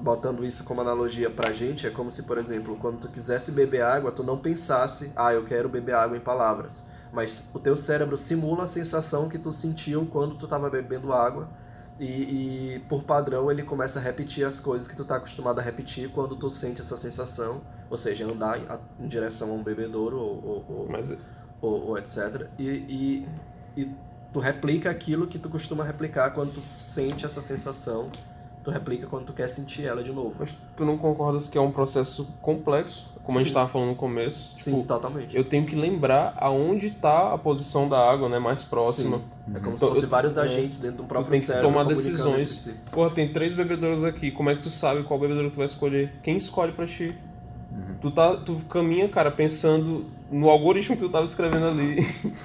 botando isso como analogia pra gente, é como se, por exemplo, quando tu quisesse beber água, tu não pensasse, ah, eu quero beber água em palavras. Mas o teu cérebro simula a sensação que tu sentiu quando tu estava bebendo água e, e, por padrão ele começa a repetir as coisas que tu está acostumado a repetir quando tu sente essa sensação, ou seja, andar em, em direção a um bebedouro ou, ou, Mas... ou, ou etc. E, e, e tu replica aquilo que tu costuma replicar quando tu sente essa sensação tu replica quando tu quer sentir ela de novo. Mas tu não concordas que é um processo complexo, como Sim. a gente estava falando no começo? Sim, tipo, totalmente. Eu tenho que lembrar aonde está a posição da água, né, mais próxima. Sim. É como então, se fosse eu, vários é, agentes dentro do próprio Tu tem que tomar decisões. Si. Porra, tem três bebedouros aqui, como é que tu sabe qual bebedouro tu vai escolher? Quem escolhe para ti? Uhum. Tu, tá, tu caminha, cara, pensando no algoritmo que tu tava escrevendo ali.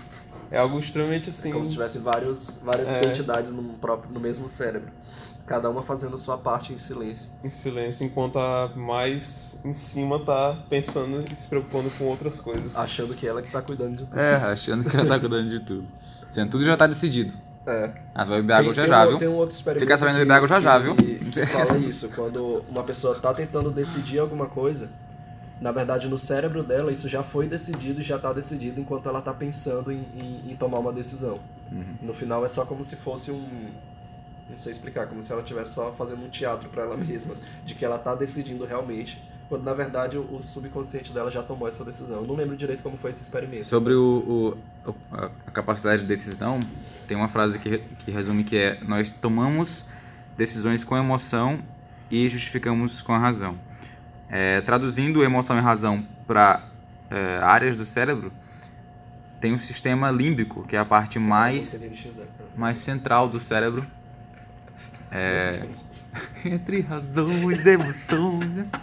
é algo extremamente assim... É como se tivesse vários, várias é. identidades no, próprio, no mesmo cérebro cada uma fazendo a sua parte em silêncio. Em silêncio, enquanto a mais em cima tá pensando e se preocupando com outras coisas. Achando que ela que tá cuidando de tudo. É, achando que ela tá cuidando de tudo. Sendo tudo já tá decidido. É. Ah, vai beber água já já, viu? Tem um outro experimento Fica sabendo beber água já já, viu? Que fala isso, quando uma pessoa tá tentando decidir alguma coisa, na verdade no cérebro dela isso já foi decidido e já tá decidido enquanto ela tá pensando em, em, em tomar uma decisão. Uhum. No final é só como se fosse um Não sei explicar, como se ela estivesse só fazendo um teatro para ela mesma, de que ela tá decidindo realmente, quando na verdade o subconsciente dela já tomou essa decisão. Eu não lembro direito como foi esse experimento. Sobre o, o- a capacidade de decisão, tem uma frase que, que resume que é nós tomamos decisões com emoção e justificamos com a razão. É, traduzindo emoção e razão para áreas do cérebro, tem um sistema límbico, que é a parte mais, mais central do cérebro. É, entre razões, emoções.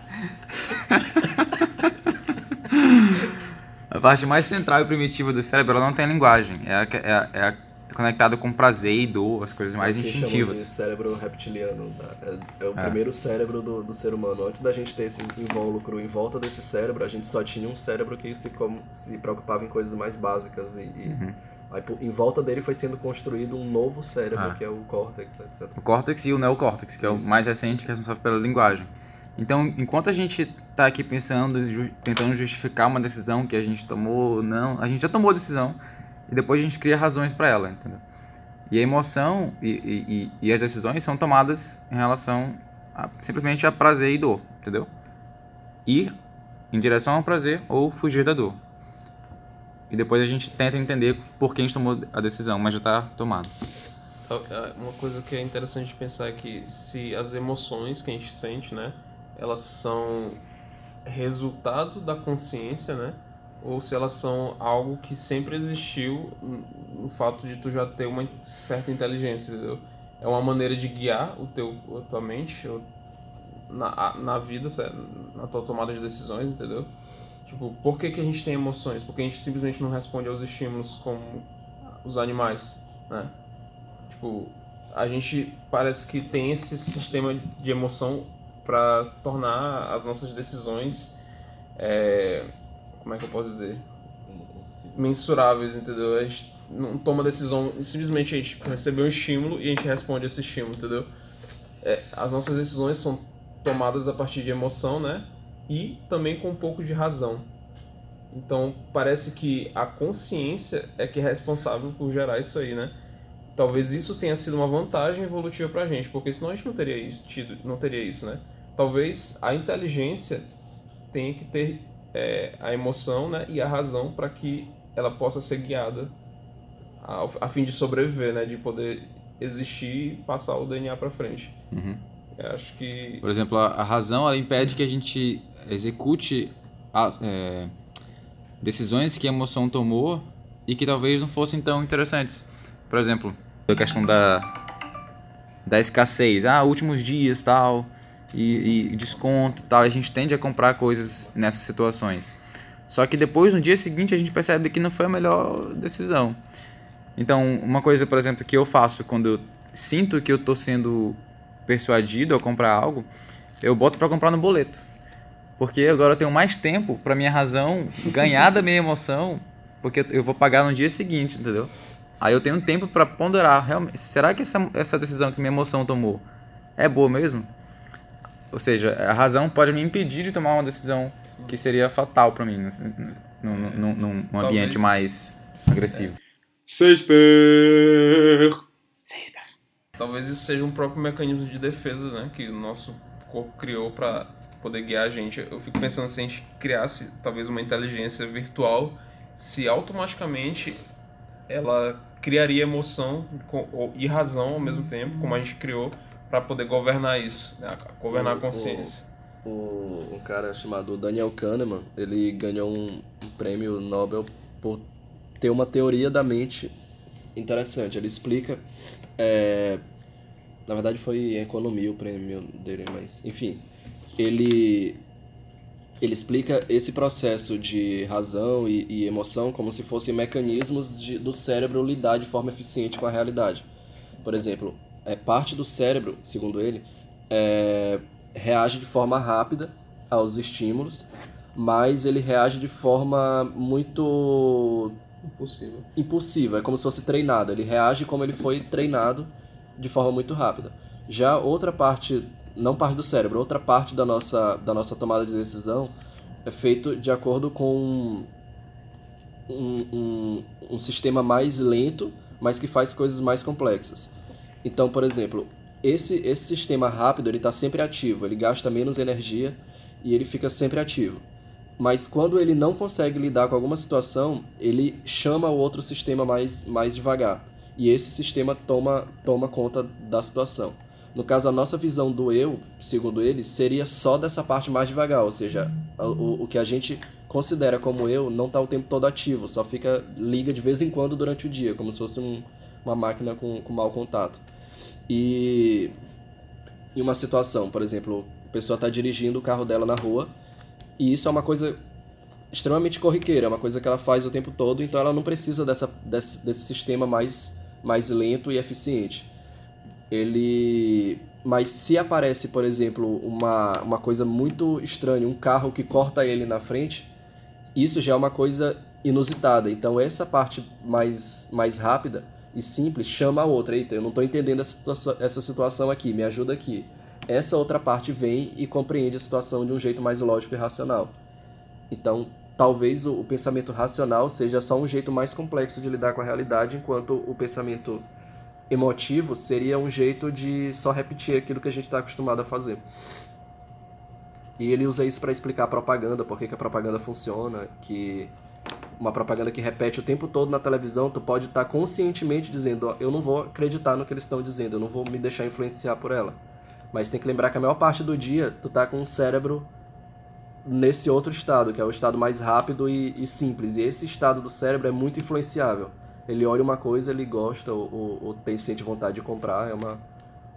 A parte mais central e primitiva do cérebro, ela não tem linguagem. É, é, a- é a- é conectada com prazer e dor, as coisas mais É instintivas. de cérebro reptiliano. tá? É, é o primeiro cérebro do, do ser humano. Antes da gente ter esse invólucro em volta desse cérebro, a gente só tinha um cérebro que se, com- se preocupava em coisas mais básicas. E, e Uhum. Aí, em volta dele foi sendo construído um novo cérebro, Ah. que é o córtex, etc. O córtex e o neocórtex, que é o mais recente, que é responsável pela linguagem. Então, enquanto a gente está aqui pensando, ju- tentando justificar uma decisão que a gente tomou ou não, a gente já tomou a decisão e depois a gente cria razões para ela, entendeu? E a emoção e, e, e- e as decisões são tomadas em relação a, simplesmente a prazer e dor, entendeu? Ir em direção ao prazer ou fugir da dor. E depois a gente tenta entender por que a gente tomou a decisão, mas já está tomado. Então, é, Uma coisa que é interessante pensar é que se as emoções que a gente sente, né, elas são resultado da consciência, né, ou se elas são algo que sempre existiu no- fato de tu já ter uma certa inteligência, entendeu? É uma maneira de guiar o teu, a tua mente na, na vida, na tua tomada de decisões, entendeu? Tipo, por que, que a gente tem emoções? Porque a gente simplesmente não responde aos estímulos como os animais, né? Tipo, a gente parece que tem esse sistema de emoção para tornar as nossas decisões, é, como é que eu posso dizer, mensuráveis, entendeu? A gente não toma decisão, simplesmente a gente recebeu um estímulo e a gente responde esse estímulo, entendeu? É, as nossas decisões são tomadas a partir de emoção, né? E também com um pouco de razão. Então parece que a consciência é que é responsável por gerar isso aí, né? Talvez isso tenha sido uma vantagem evolutiva pra gente, porque senão a gente não teria isso, tido, não teria isso, né? Talvez a inteligência tenha que ter é, a emoção né, e a razão para que ela possa ser guiada a, a fim de sobreviver, né? De poder existir e passar o DNA para frente. Uhum. Eu acho que Por exemplo, a, a razão ela impede que a gente execute a- é, decisões que a emoção tomou e que talvez não fossem tão interessantes. Por exemplo, a questão da, da escassez. Ah, últimos dias tal, e, e desconto tal. A gente tende a comprar coisas nessas situações. Só que depois, no dia seguinte, a gente percebe que não foi a melhor decisão. Então, uma coisa, por exemplo, que eu faço quando eu sinto que eu estou sendo persuadido a comprar algo, eu boto para comprar no boleto. Porque agora eu tenho mais tempo para minha razão ganhar da minha emoção, porque eu vou pagar no dia seguinte, entendeu? Aí eu tenho tempo para ponderar, realmente, será que essa, essa decisão que minha emoção tomou é boa mesmo? Ou seja, a razão pode me impedir de tomar uma decisão que seria fatal para mim, num, num, num, num Talvez. ambiente mais agressivo. talvez isso seja um próprio mecanismo de defesa, né? Que o nosso corpo criou para poder guiar a gente. Eu fico pensando se a gente criasse talvez uma inteligência virtual, se automaticamente ela criaria emoção e razão ao mesmo tempo, como a gente criou, para poder governar isso, né? governar a O- consciência. O, um cara chamado Daniel Kahneman, ele ganhou um, um prêmio Nobel por ter uma teoria da mente interessante. Ele explica, é, na verdade foi em economia o prêmio dele, mas enfim, ele ele explica esse processo de razão e, e emoção como se fossem mecanismos de, do cérebro lidar de forma eficiente com a realidade. Por exemplo, é parte do cérebro, segundo ele, é, reage de forma rápida aos estímulos, mas ele reage de forma muito Impossível. impulsiva, é como se fosse treinado. Ele reage como ele foi treinado de forma muito rápida. Já outra parte, não parte do cérebro, outra parte da nossa, da nossa tomada de decisão é feito de acordo com um, um, um sistema mais lento, mas que faz coisas mais complexas. Então, por exemplo, esse, esse sistema rápido ele está sempre ativo, ele gasta menos energia e ele fica sempre ativo. Mas quando ele não consegue lidar com alguma situação, ele chama o outro sistema mais, mais devagar. E esse sistema toma, toma conta da situação. No caso, a nossa visão do eu, segundo ele, seria só dessa parte mais devagar, ou seja, o, o que a gente considera como eu não está o tempo todo ativo, só fica liga de vez em quando durante o dia, como se fosse um, uma máquina com, com mau contato. E em uma situação, por exemplo, a pessoa está dirigindo o carro dela na rua e isso é uma coisa extremamente corriqueira, é uma coisa que ela faz o tempo todo, então ela não precisa dessa, desse, desse sistema mais, mais lento e eficiente. Ele. Mas se aparece, por exemplo, uma, uma coisa muito estranha, um carro que corta ele na frente, isso já é uma coisa inusitada. Então essa parte mais, mais rápida e simples chama a outra. Eita, eu não estou entendendo essa, essa situação aqui, me ajuda aqui essa outra parte vem e compreende a situação de um jeito mais lógico e racional. Então, talvez o, o pensamento racional seja só um jeito mais complexo de lidar com a realidade, enquanto o pensamento emotivo seria um jeito de só repetir aquilo que a gente está acostumado a fazer. E ele usa isso para explicar a propaganda, por que a propaganda funciona, que uma propaganda que repete o tempo todo na televisão, tu pode estar tá conscientemente dizendo, eu não vou acreditar no que eles estão dizendo, eu não vou me deixar influenciar por ela. Mas tem que lembrar que a maior parte do dia tu tá com o cérebro nesse outro estado, que é o estado mais rápido e, e simples. E esse estado do cérebro é muito influenciável. Ele olha uma coisa, ele gosta ou, ou, ou tem sente vontade de comprar, é uma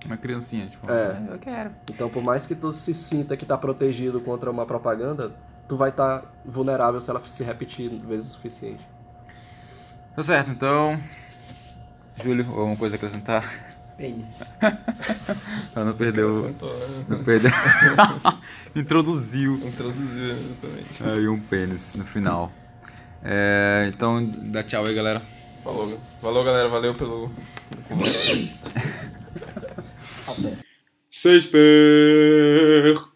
uma criancinha, tipo, é. eu quero. Então, por mais que tu se sinta que tá protegido contra uma propaganda, tu vai estar tá vulnerável se ela se repetir vezes o suficiente. Tá certo, então. Júlio, alguma coisa a acrescentar? Pênis. Ela não perdeu. Né? Não perdeu. Introduziu. Introduziu, exatamente. Aí um pênis no final. É, então, dá tchau aí, galera. Falou. Valeu, galera. Valeu pelo. Até. Seis pés.